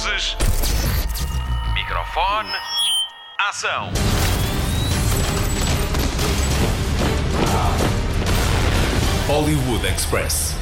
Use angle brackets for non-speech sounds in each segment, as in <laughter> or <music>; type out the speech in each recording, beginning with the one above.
Luzes. Microfone. Ação. Hollywood Express.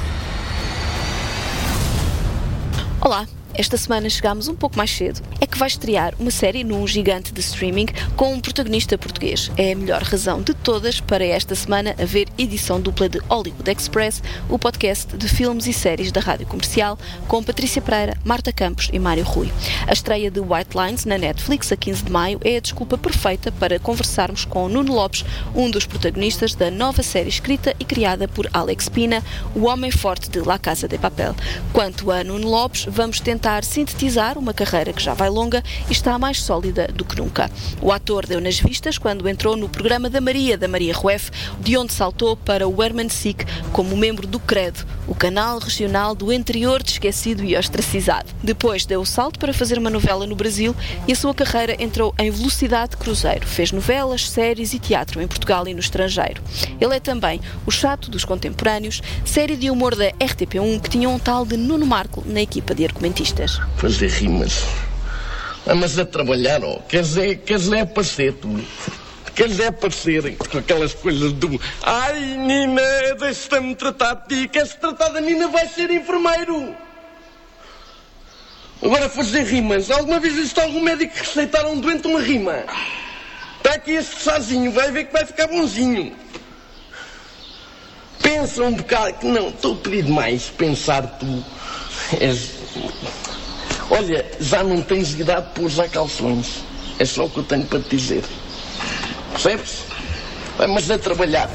Olá, esta semana chegámos um pouco mais cedo. É que vai estrear uma série num gigante de streaming com um protagonista português. É a melhor razão de todas para esta semana haver edição dupla de Hollywood Express, o podcast de filmes e séries da Rádio Comercial, com Patrícia Pereira, Marta Campos e Mário Rui. A estreia de White Lines na Netflix a 15 de maio é a desculpa perfeita para conversarmos com Nuno Lopes, um dos protagonistas da nova série escrita e criada por Alex Pina, o homem forte de La Casa de Papel. Quanto a Nuno Lopes, vamos tentar sintetizar uma carreira que já vai longa e está mais sólida do que nunca. O ator deu nas vistas quando entrou no programa da Maria, da Maria Rueff, de onde saltou para o Herman Sick como membro do Credo, o canal regional do interior de esquecido e ostracizado. Depois deu o salto para fazer uma novela no Brasil e a sua carreira entrou em velocidade cruzeiro. Fez novelas, séries e teatro em Portugal e no estrangeiro. Ele é também o chato dos contemporâneos, série de humor da RTP1 que tinha um tal de Nuno Marco na equipa de argumentistas. Fazer rimas. Ah, mas a trabalhar, ó. Queres é, queres é aparecer, tu. Queres é aparecer com aquelas coisas do. Ai, Nina, deixa-me tratar de ti. Queres tratar da Nina, vai ser enfermeiro. Agora fazer rimas. Alguma vez viste algum médico que receitar a um doente uma rima? Está aqui este chazinho, vai ver que vai ficar bonzinho. Pensa um bocado. que Não, estou a pedir mais. Pensar tu. És. Olha, já não tens idade para usar calções. É só o que eu tenho para te dizer. Percebes? Vamos a trabalhar.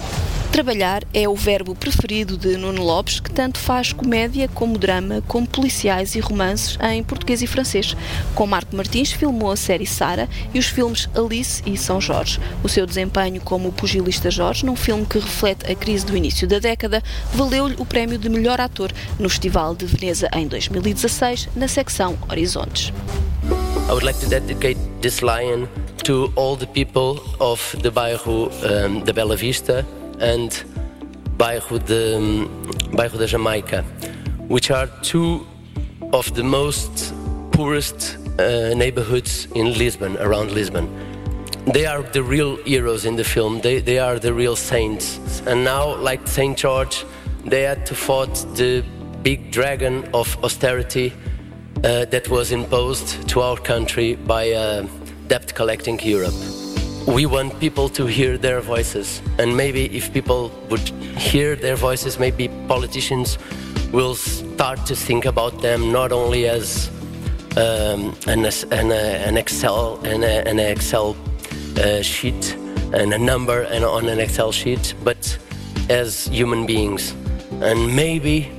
Trabalhar é o verbo preferido de Nuno Lopes, que tanto faz comédia como drama, como policiais e romances em português e francês. Com Marco Martins filmou a série Sara e os filmes Alice e São Jorge. O seu desempenho como pugilista Jorge, num filme que reflete a crise do início da década, valeu-lhe o prémio de melhor ator no Festival de Veneza em 2016, na secção Horizontes. I would like to dedicate this lion to all the people of the bairro um, da Bela Vista and bairro de, bairro da Jamaica, which are two of the most poorest uh, neighborhoods in Lisbon, around Lisbon. They are the real heroes in the film. They, they are the real saints. And now, like Saint George, they had to fight the big dragon of austerity uh, that was imposed to our country by uh, debt collecting Europe. We want people to hear their voices, and maybe if people would hear their voices, maybe politicians will start to think about them not only as um, an, an, an Excel an, an Excel uh, sheet and a number and on an Excel sheet, but as human beings. And maybe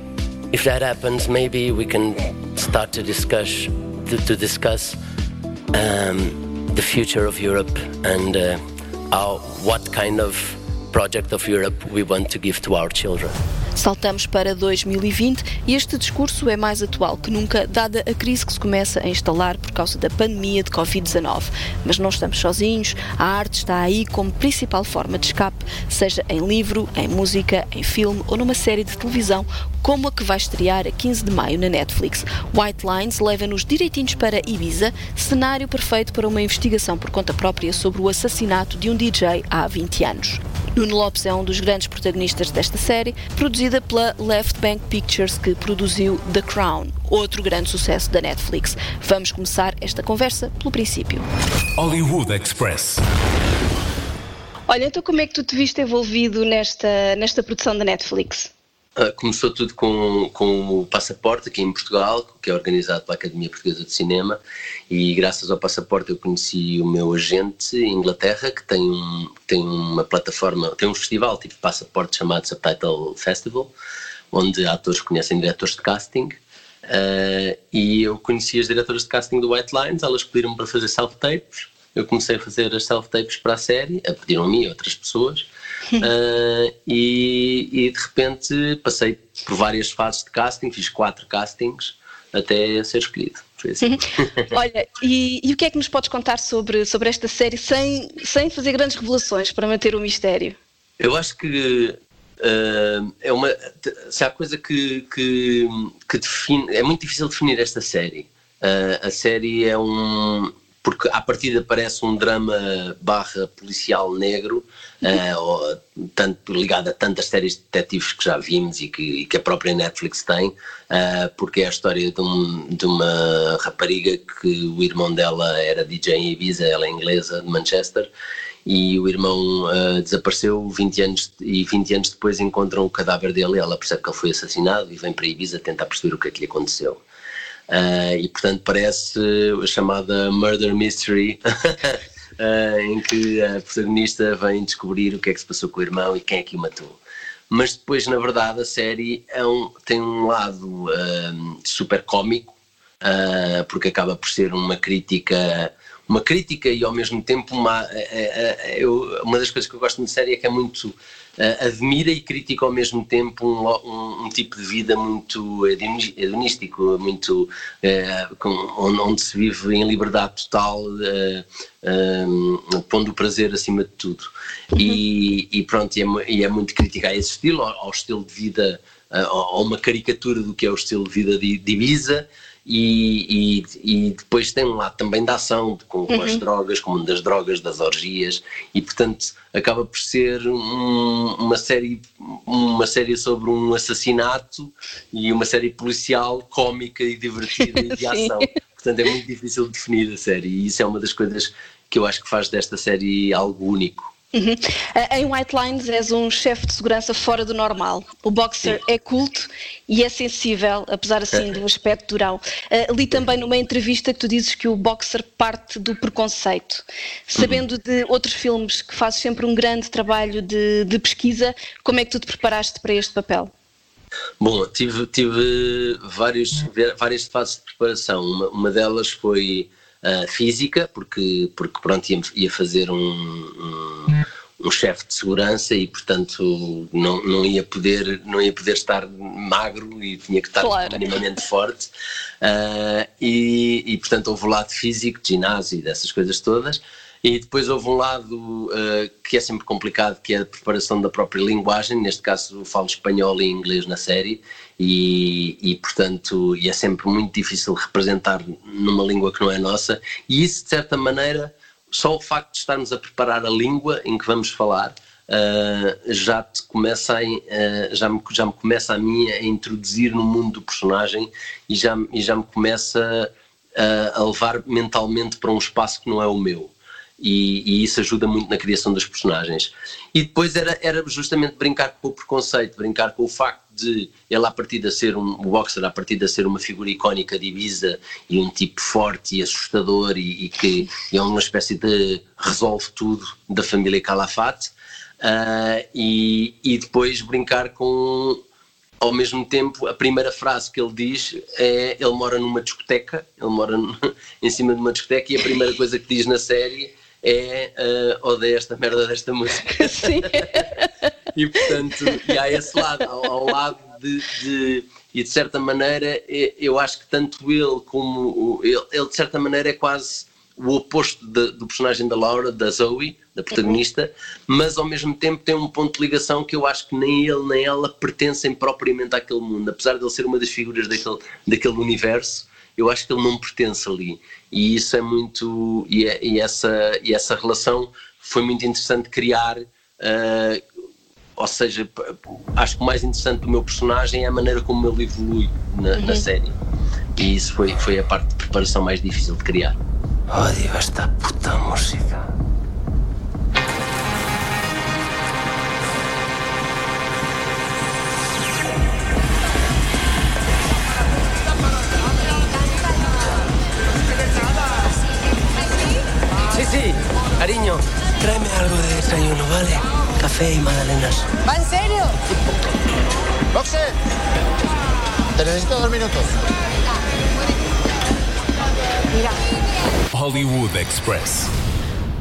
if that happens, maybe we can start to discuss to, to discuss um, the future of Europe and uh, how, what kind of project of Europe we want to give to our children. Saltamos para 2020 e este discurso é mais atual que nunca, dada a crise que se começa a instalar por causa da pandemia de Covid-19. Mas não estamos sozinhos, a arte está aí como principal forma de escape, seja em livro, em música, em filme ou numa série de televisão, como a que vai estrear a 15 de maio na Netflix. White Lines leva-nos direitinhos para Ibiza, cenário perfeito para uma investigação por conta própria sobre o assassinato de um DJ há 20 anos. Nuno Lopes é um dos grandes protagonistas desta série, produzida pela Left Bank Pictures, que produziu The Crown, outro grande sucesso da Netflix. Vamos começar esta conversa pelo princípio. Hollywood Express. Olha, então como é que tu te viste envolvido nesta, nesta produção da Netflix? Uh, começou tudo com, com o Passaporte aqui em Portugal, que é organizado pela Academia Portuguesa de Cinema, e graças ao Passaporte eu conheci o meu agente em Inglaterra, que tem, um, tem uma plataforma, tem um festival tipo Passaporte chamado Subtitle Festival, onde atores conhecem diretores de casting, uh, e eu conheci as diretoras de casting do White Lines, elas pediram-me para fazer self-tapes, eu comecei a fazer as self-tapes para a série, a pediram-me e outras pessoas, Uh, <laughs> e, e, de repente passei por várias fases de casting, fiz quatro castings até ser escolhido. Assim. <laughs> Olha, e, e, o que é que nos podes contar sobre, sobre esta série sem, sem fazer grandes revelações para manter o mistério? Eu acho que uh, é uma. Se há coisa que, que, que define. É muito difícil definir esta série. Uh, a série é um. Porque à partida parece um drama barra policial negro, uh, tanto, ligado a tantas séries de detetives que já vimos e que, e que a própria Netflix tem, uh, porque é a história de, um, de, uma rapariga que o irmão dela era DJ em Ibiza, ela é inglesa, de Manchester, e o irmão uh, desapareceu 20 anos e 20 anos depois encontram o cadáver dele, ela percebe que ele foi assassinado e vem para Ibiza tentar perceber o que é que lhe aconteceu. Uh, e portanto parece a chamada murder mystery uh, <laughs> em que a protagonista vem descobrir o que é que se passou com o irmão e quem é que o matou. Mas depois, na verdade, a série é um, tem um lado uh, super cómico, porque acaba por ser uma crítica uma crítica e ao mesmo tempo uma, eu, uma das coisas que eu gosto de série é que é muito admira e critica ao mesmo tempo um, um, um tipo de vida muito hedonístico, muito uh, com, onde, se vive em liberdade total, uh, pondo o prazer acima de tudo. E, e, pronto, e é, é, muito crítica a esse estilo, ao, ao estilo de vida, a uma caricatura do que é o estilo de vida de, de Ibiza e, e, e, depois tem um lado também da ação, com, com uhum. as drogas, como das drogas, das orgias, e portanto acaba por ser um, uma, série, uma série sobre um assassinato e uma série policial cómica e divertida e de <laughs> ação. Portanto é muito difícil de definir a série, e isso é uma das coisas que eu acho que faz desta série algo único. Uhum. Em White Lines és um chefe de segurança fora do normal. O boxer Sim. é culto e é sensível, apesar assim do aspecto durão. Uh, li também numa entrevista que tu dizes que o boxer parte do preconceito. Sabendo uhum. de outros filmes que fazes sempre um grande trabalho de, de, pesquisa, como é que tu te preparaste para este papel? Bom, tive, tive vários, várias fases de preparação. Uma, uma delas foi uh, física, porque, porque pronto, ia, ia fazer um, um, um chefe de segurança e portanto não, não, ia poder, não ia poder estar magro e tinha que estar claro. minimamente forte. Uh, e, e portanto houve o lado físico, de ginásio e dessas coisas todas. E depois houve um lado uh, que é sempre complicado, que é a preparação da própria linguagem. Neste caso, falo espanhol e inglês na série, e, e, portanto, e é sempre muito difícil representar numa língua que não é nossa. E isso, de certa maneira, só o facto de estarmos a preparar a língua em que vamos falar. Uh, já te começa a, uh, já, me, já me começa a mim a introduzir no mundo do personagem e já, e já me começa a levar mentalmente para um espaço que não é o meu e, e, isso ajuda muito na criação dos personagens. E depois era, era justamente brincar com o preconceito, brincar com o facto de ele, a partir de ser um boxer, a partir de ser uma figura icónica de Ibiza e um tipo forte e assustador e, e que é uma espécie de resolve tudo da família Calafate, uh, e, e depois brincar com ao mesmo tempo, a primeira frase que ele diz é ele mora numa discoteca, ele mora <laughs> em cima de uma discoteca e a primeira coisa que diz na série é uh, odeio esta merda desta música. <laughs> Sim. e portanto, e há esse lado, ao, ao lado de, de, e de certa maneira eu acho que tanto ele como ele, ele de certa maneira é quase o oposto de, do personagem da Laura, da Zoe, da protagonista, mas ao mesmo tempo tem um ponto de ligação que eu acho que nem ele nem ela pertencem propriamente àquele mundo, apesar de ele ser uma das figuras daquele, daquele universo eu acho que ele não pertence ali. E isso é muito. E, é, e essa, e essa relação foi muito interessante criar. Uh, ou seja, acho que o mais interessante do meu personagem é a maneira como ele evolui na, uhum. na série. E isso foi, foi a parte de preparação mais difícil de criar. Odio esta puta música. Cariño, tráeme algo de desayuno, ¿vale? Café y magdalenas. ¿Va en serio? Boxer, te necesito dos minutos. Hollywood Express.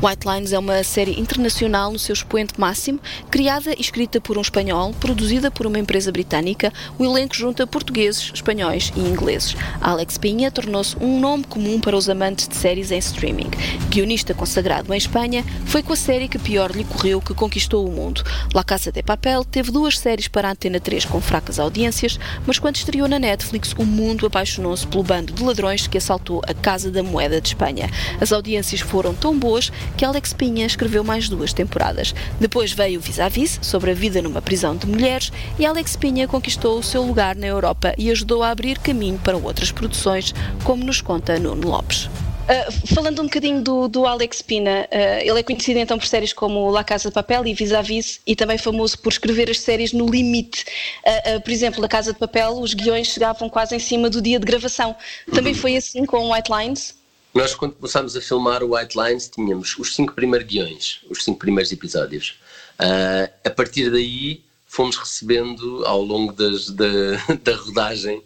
White Lines é uma série internacional no seu expoente máximo, criada e escrita por um espanhol, produzida por uma empresa britânica. O elenco junta portugueses, espanhóis e ingleses. Alex Pinha tornou-se um nome comum para os amantes de séries em streaming. Guionista consagrado em Espanha, foi com a série que pior lhe correu que conquistou o mundo. La Casa de Papel teve duas séries para a Antena 3 com fracas audiências, mas quando estreou na Netflix, o mundo apaixonou-se pelo bando de ladrões que assaltou a Casa da Moeda de Espanha. As audiências foram tão boas que Alex Pinha escreveu mais duas temporadas. Depois veio Vis-a-Vis, sobre a vida numa prisão de mulheres, e Alex Pinha conquistou o seu lugar na Europa e ajudou a abrir caminho para outras produções, como nos conta Nuno Lopes. Uh, falando um bocadinho do, do Alex Pina, uh, ele é conhecido então por séries como La Casa de Papel e Vis-a-Vis e também famoso por escrever as séries no limite. Uh, por exemplo, La Casa de Papel, os guiões chegavam quase em cima do dia de gravação. Também foi assim com White Lines? Nós, quando começámos a filmar o White Lines, tínhamos os cinco primeiros guiões, os cinco primeiros episódios. Uh, a partir daí, fomos recebendo ao longo das, da, <laughs> da rodagem.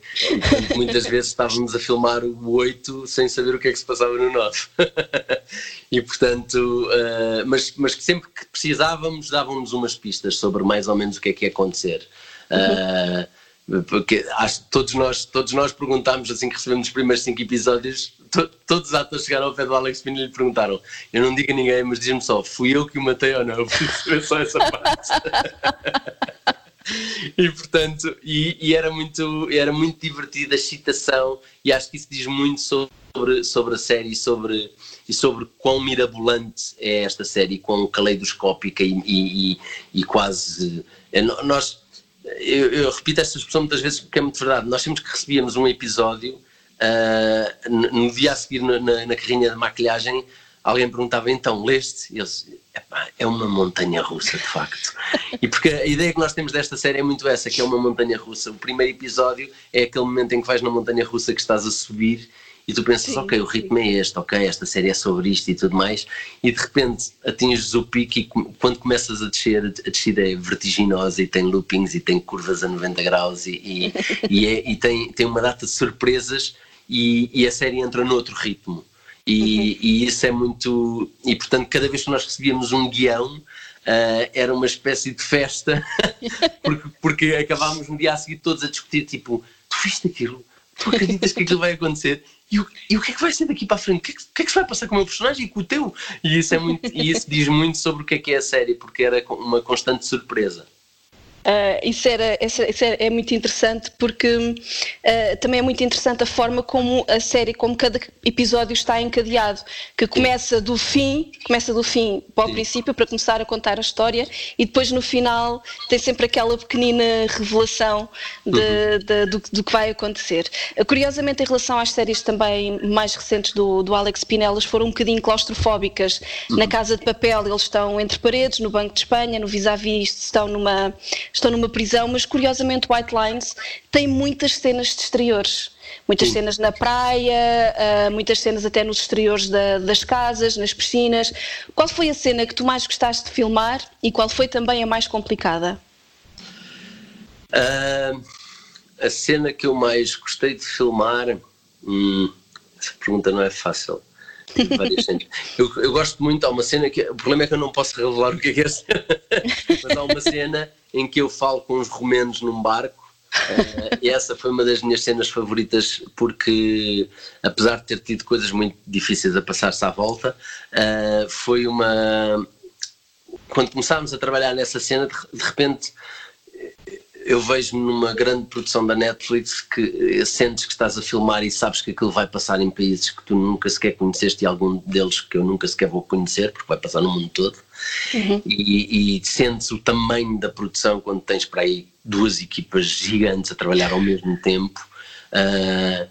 Muitas vezes estávamos a filmar o 8 sem saber o que é que se passava no 9. <laughs> e portanto, uh, mas, mas sempre que precisávamos, davam-nos umas pistas sobre mais ou menos o que é que ia acontecer. Uh, porque acho que todos nós, todos nós perguntámos assim que recebemos os primeiros cinco episódios, to, todos os atores chegaram ao pé do Alex Pino e lhe perguntaram: Eu não digo a ninguém, mas diz-me só, fui eu que o matei ou não? <laughs> Preciso só essa parte. <laughs> e portanto, e, e, era, muito, era muito divertida a excitação, e acho que isso diz muito sobre, sobre a série sobre, e sobre quão mirabolante é esta série, quão caleidoscópica e, e, e quase. Eh, nós eu, eu, repito esta expressão muitas vezes porque é muito verdade. Nós sempre que recebíamos um episódio, uh, no dia a seguir na, na, na, carrinha de maquilhagem, alguém perguntava então, leste? E eles, é uma montanha russa, de facto. E porque a ideia que nós temos desta série é muito essa, que é uma montanha russa. O primeiro episódio é aquele momento em que vais na montanha russa que estás a subir e tu pensas, sim, ok, o ritmo é este, ok, esta série é sobre isto e tudo mais, e de repente atinges o pico e quando começas a descer, a descida é vertiginosa e tem loopings e tem curvas a 90 graus e, e, <laughs> e, é, e tem, tem uma data de surpresas e, e a série entra noutro ritmo. E, uhum. e, isso é muito. E portanto, cada vez que nós recebíamos um guião, uh, era uma espécie de festa, <laughs> porque, porque acabávamos no dia a seguir todos a discutir: tipo, tu viste aquilo? Tu acreditas que aquilo vai acontecer? E o, e o que é que vai ser daqui para a frente? O que, é que, o que, é que se vai passar com o meu personagem e com o teu? E isso, é muito, e isso diz muito sobre o que é que é a série, porque era uma constante surpresa. Uh, isso, era, isso, é, é, muito interessante porque uh, também é muito interessante a forma como a série, como cada episódio está encadeado, que começa do fim, começa do fim para o Sim. princípio para começar a contar a história e depois no final tem sempre aquela pequenina revelação de, uhum. de, do, do, que vai acontecer. Uh, curiosamente, em relação às séries também mais recentes do, do Alex Pinelas, foram um bocadinho claustrofóbicas. Uhum. Na Casa de Papel eles estão entre paredes, no Banco de Espanha, no Vis-a-Vis -vis, estão numa estão numa prisão, mas curiosamente White Lines tem muitas cenas de exteriores. Muitas cenas na praia, uh, muitas cenas até nos exteriores da, das casas, nas piscinas. Qual foi a cena que tu mais gostaste de filmar e qual foi também a mais complicada? Uh, a cena que eu mais gostei de filmar. Hum, essa pergunta não é fácil. Eu, eu, gosto muito, há uma cena que. O problema é que eu não posso revelar o que é que é a cena, <laughs> mas há uma cena em que eu falo com os romenos num barco. Uh, e essa foi uma das minhas cenas favoritas porque apesar de ter tido coisas muito difíceis a passar-se à volta uh, foi uma quando começámos a trabalhar nessa cena de, repente eu vejo-me numa grande produção da Netflix que sentes que estás a filmar e sabes que aquilo vai passar em países que tu nunca sequer conheceste e algum deles que eu nunca sequer vou conhecer, porque vai passar no mundo todo. Uhum. E, e, sentes o tamanho da produção quando tens para aí duas equipas gigantes a trabalhar ao mesmo tempo. Uh,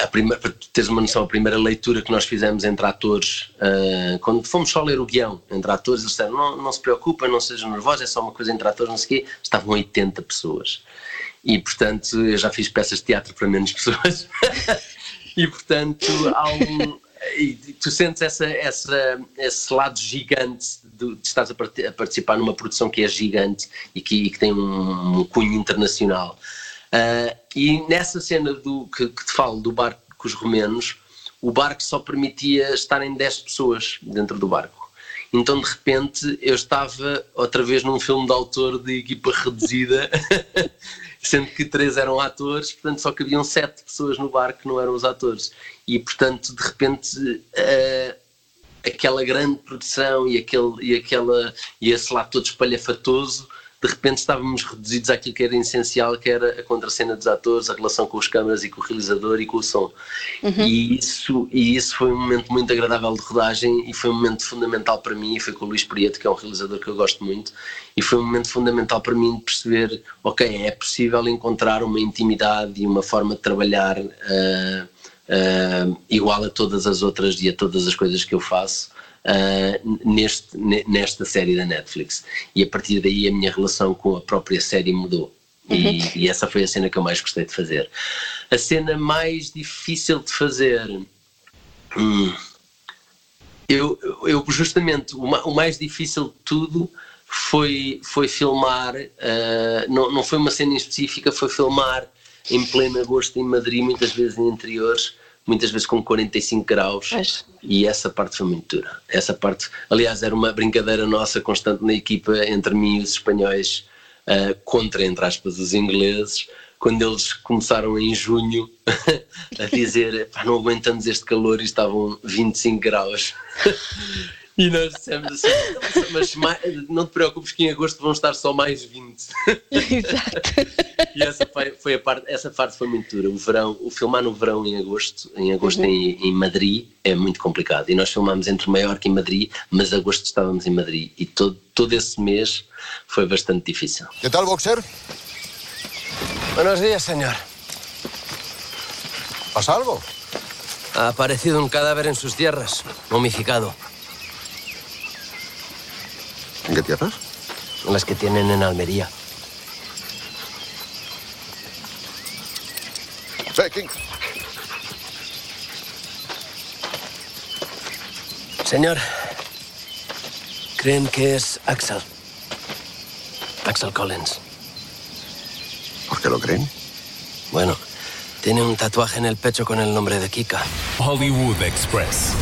a primeira, para teres uma noção, a primeira leitura que nós fizemos entre atores, uh, quando fomos só ler o guião entre atores, eles disseram: não, não se preocupem, não sejam nervosos, é só uma coisa entre atores, não sei o quê. Estavam 80 pessoas. E portanto, eu já fiz peças de teatro para menos <laughs> pessoas. e portanto, há um. E tu sentes essa, essa, esse lado gigante de, de estás a, a, participar numa produção que é gigante e que, e que tem um, um cunho internacional. Uh, e nessa cena do, que, que te falo do barco com os romenos, o barco só permitia estarem 10 pessoas dentro do barco. Então de repente eu estava outra vez num filme de autor de equipa reduzida, <laughs> sendo que três eram atores, portanto só que haviam sete pessoas no bar que não eram os atores. E portanto de repente uh, aquela grande produção e, aquele, e, aquela, e esse lá todo espalhafatoso de repente estávamos reduzidos àquilo que era essencial, que era a contracena dos atores, a relação com os câmaras e com o realizador e com o som. Uhum. E, isso, e isso foi um momento muito agradável de rodagem e foi um momento fundamental para mim, e foi com o Luís Prieto, que é um realizador que eu gosto muito, e foi um momento fundamental para mim de perceber, ok, é possível encontrar uma intimidade e uma forma de trabalhar uh, uh, igual a todas as outras e a todas as coisas que eu faço, uh, neste, nesta série da Netflix. E a partir daí a minha relação com a própria série mudou. Uhum. E, e, essa foi a cena que eu mais gostei de fazer. A cena mais difícil de fazer. Hum, eu, eu justamente o, mais difícil de tudo foi, foi filmar, uh, não, não foi uma cena em específica, foi filmar em pleno agosto em Madrid, muitas vezes em interiores, muitas vezes com 45 graus Mas... e essa parte foi muito dura. Essa parte, aliás, era uma brincadeira nossa constante na equipa entre mim e os espanhóis uh, contra, entre aspas, os ingleses, quando eles começaram em junho <laughs> a dizer não aguentamos este calor e estavam 25 graus. <laughs> E nós dissemos assim, mas não te preocupes que em agosto vão estar só mais 20. Exato. <laughs> E essa foi, foi, a parte, essa parte foi muito dura. O verão, o filmar no verão em agosto, em agosto uhum. em, em, Madrid é muito complicado. E nós filmámos entre Maiorca e Madrid, mas agosto estávamos em Madrid e todo, todo esse mês foi bastante difícil. Que tal, boxer? Buenos días, señor. ¿Pasa algo? Ha aparecido un cadáver en sus tierras, momificado. ¿En qué tierras? Las que tienen en Almería. Hey, Señor, creen que es Axel. Axel Collins. ¿Por qué lo creen? Bueno, tiene un tatuaje en el pecho con el nombre de Kika. Hollywood Express.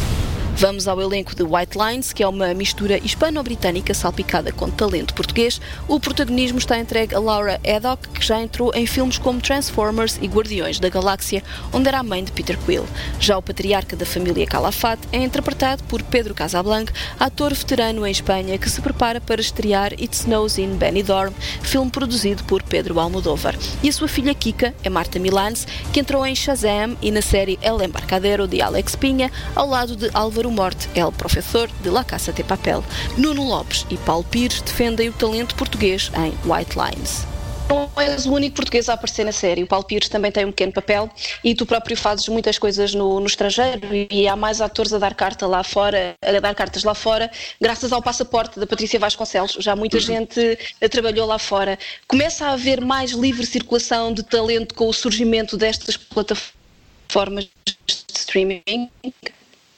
Vamos ao elenco de White Lines, que é uma mistura hispano-britânica salpicada com talento português. O protagonismo está entregue a Laura Haddock, que já entrou em filmes como Transformers e Guardiões da Galáxia, onde era a mãe de Peter Quill. Já o patriarca da família Calafate é interpretado por Pedro Casablanca, ator veterano em Espanha que se prepara para estrear It Snows in Benidorm, filme produzido por Pedro Almodóvar. E a sua filha Kika é Marta Milans, que entrou em Shazam e na série El Embarcadero de Alex Pinha, ao lado de Álvaro Morte é o professor de La Casa de Papel. Nuno Lopes e Paulo Pires defendem o talento português em White Lines não és o único português a aparecer na série. O Paulo Pires também tem um pequeno papel e tu próprio fazes muitas coisas no, no, estrangeiro e há mais atores a dar carta lá fora, a dar cartas lá fora, graças ao passaporte da Patrícia Vasconcelos. Já muita uhum. gente trabalhou lá fora. Começa a haver mais livre circulação de talento com o surgimento destas plataformas de streaming?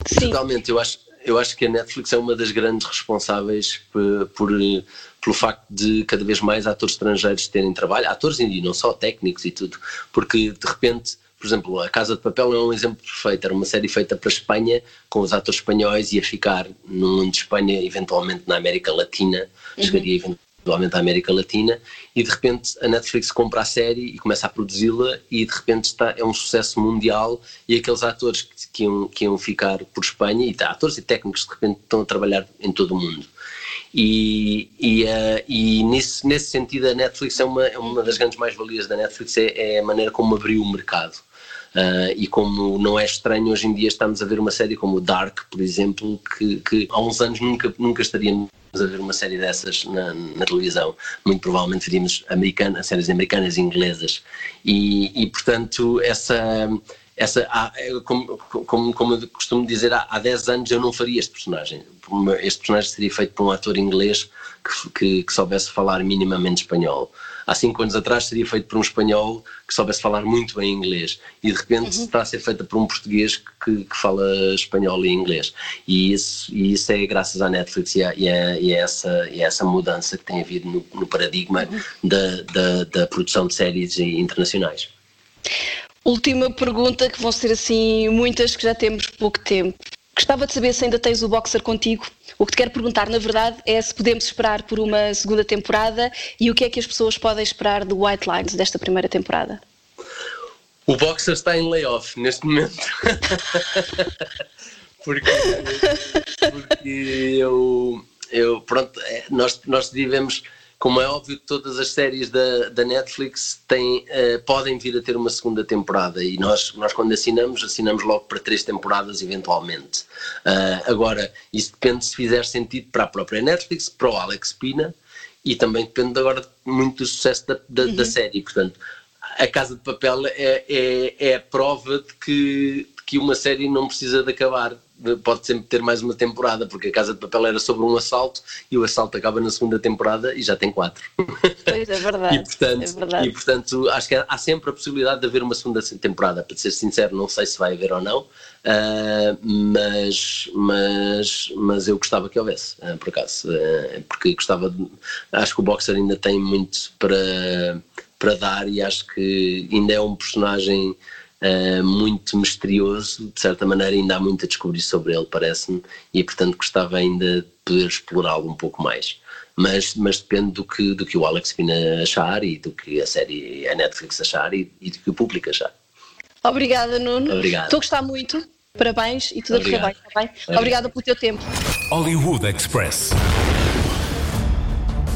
Sim. Totalmente, eu acho, eu acho que a Netflix é uma das grandes responsáveis por, por, pelo facto de cada vez mais atores estrangeiros terem trabalho, atores e não só técnicos e tudo, porque de repente, por exemplo, A Casa de Papel é um exemplo perfeito, era uma série feita para a Espanha, com os atores espanhóis, ia ficar no mundo de Espanha, eventualmente na América Latina, uhum. chegaria eventualmente provavelmente a América Latina, e de repente a Netflix compra a série e começa a produzi-la e de repente está, é um sucesso mundial e aqueles atores que, que, iam, que iam ficar por Espanha, e tá, atores e técnicos de repente estão a trabalhar em todo o mundo. E, e, uh, e nesse, nesse sentido a Netflix é uma, é uma das grandes mais-valias da Netflix, é, é a maneira como abriu o mercado. Uh, e como não é estranho, hoje em dia estamos a ver uma série como Dark, por exemplo, que, que há uns anos nunca, nunca estaríamos a ver uma série dessas na, na televisão. Muito provavelmente veríamos americana, séries americanas e inglesas. E, e portanto, essa. Essa, como, como, como eu costumo dizer, há, há 10 anos eu não faria este personagem. Este personagem seria feito por um ator inglês que, que, que soubesse falar minimamente espanhol há cinco anos atrás seria feito por um espanhol que soubesse falar muito bem inglês e de repente uhum. está a ser feita por um português que, que, fala espanhol e inglês e isso, e isso é graças à Netflix e a, e a, e a essa, e essa mudança que tem havido no, no paradigma uhum. da, da, da produção de séries internacionais. Última pergunta, que vão ser assim muitas que já temos pouco tempo. Gostava de saber se ainda tens o boxer contigo. O que te quero perguntar, na verdade, é se podemos esperar por uma segunda temporada e o que é que as pessoas podem esperar do White Lines desta primeira temporada. O boxer está em layoff neste momento. <laughs> porque, porque eu, eu pronto, é, nós, nós vivemos como é óbvio que todas as séries da, da Netflix têm, uh, podem vir a ter uma segunda temporada e nós, nós quando assinamos, assinamos logo para três temporadas eventualmente. Uh, agora, isso depende se fizer sentido para a própria Netflix, para o Alex Pina e também depende agora muito do sucesso da, da, uhum. da série. Portanto, a Casa de Papel é, é, é a prova de que, de que uma série não precisa de acabar pode sempre ter mais uma temporada, porque a Casa de Papel era sobre um assalto e o assalto acaba na segunda temporada e já tem quatro. Pois é verdade. <laughs> e, portanto, é verdade. e portanto acho que há sempre a possibilidade de haver uma segunda temporada. Para ser sincero, não sei se vai haver ou não, uh, mas, mas, mas eu gostava que houvesse, uh, por acaso, uh, porque gostava de, acho que o Boxer ainda tem muito para, para dar e acho que ainda é um personagem uh, muito misterioso, de certa maneira ainda há muito a descobrir sobre ele, parece-me, e portanto gostava ainda de poder explorá-lo um pouco mais. Mas, mas depende do que, do que o Alex Pina achar e do que a série, a Netflix achar e, e do que o público achar. Obrigada, Nuno. Obrigado. Estou a gostar muito. Parabéns e tudo a correr bem, está bem? Obrigada pelo teu tempo. Hollywood Express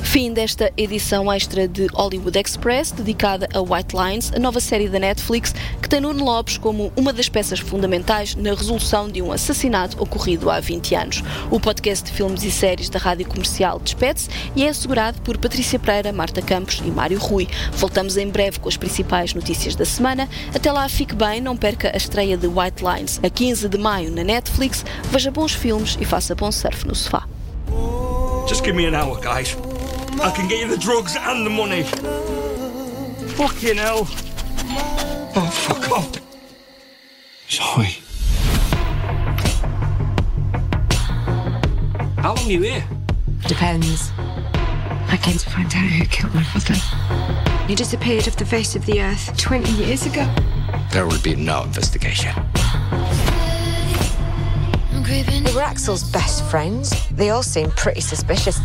fim desta edição extra de Hollywood Express, dedicada a White Lines, a nova série da Netflix, que tem Nuno Lopes como uma das peças fundamentais na resolução de um assassinato ocorrido há 20 anos. O podcast de filmes e séries da Rádio Comercial despede-se e é assegurado por Patrícia Pereira, Marta Campos e Mário Rui. Voltamos em breve com as principais notícias da semana. Até lá, fique bem, não perca a estreia de White Lines a 15 de maio na Netflix. Veja bons filmes e faça bom surf no sofá. Just give me an hour, guys. I can get you the drugs and the money. Fucking hell. Oh, fuck off. Sorry. How long are you here? Depends. I came to find out who killed my father. He disappeared off the face of the earth 20 years ago. There will be no investigation. They were Axel's best friends. They all seemed pretty suspicious.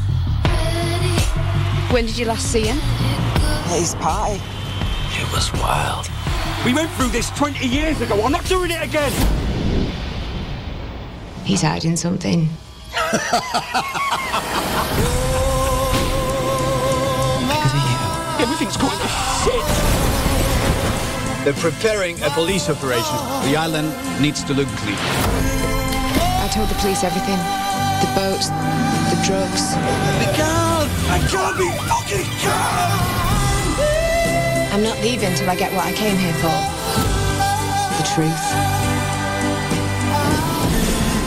When did you last see him? At his party. It was wild. We went through this 20 years ago. I'm not doing it again. He's hiding something. because of you. Everything's going to shit. They're preparing a police operation. The island needs to look clean. I told the police everything. The boats, the drugs. The girl! I can't be fucking calm! I'm not leaving till I get what I came here for. The truth.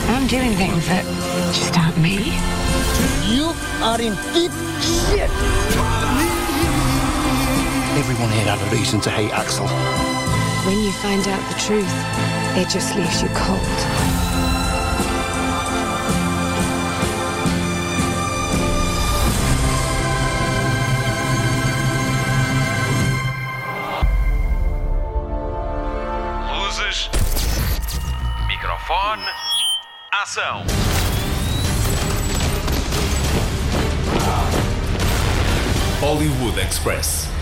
I'm doing things that just aren't me. You are in deep shit! Everyone here had a reason to hate Axel. When you find out the truth, it just leaves you cold. Hollywood Express.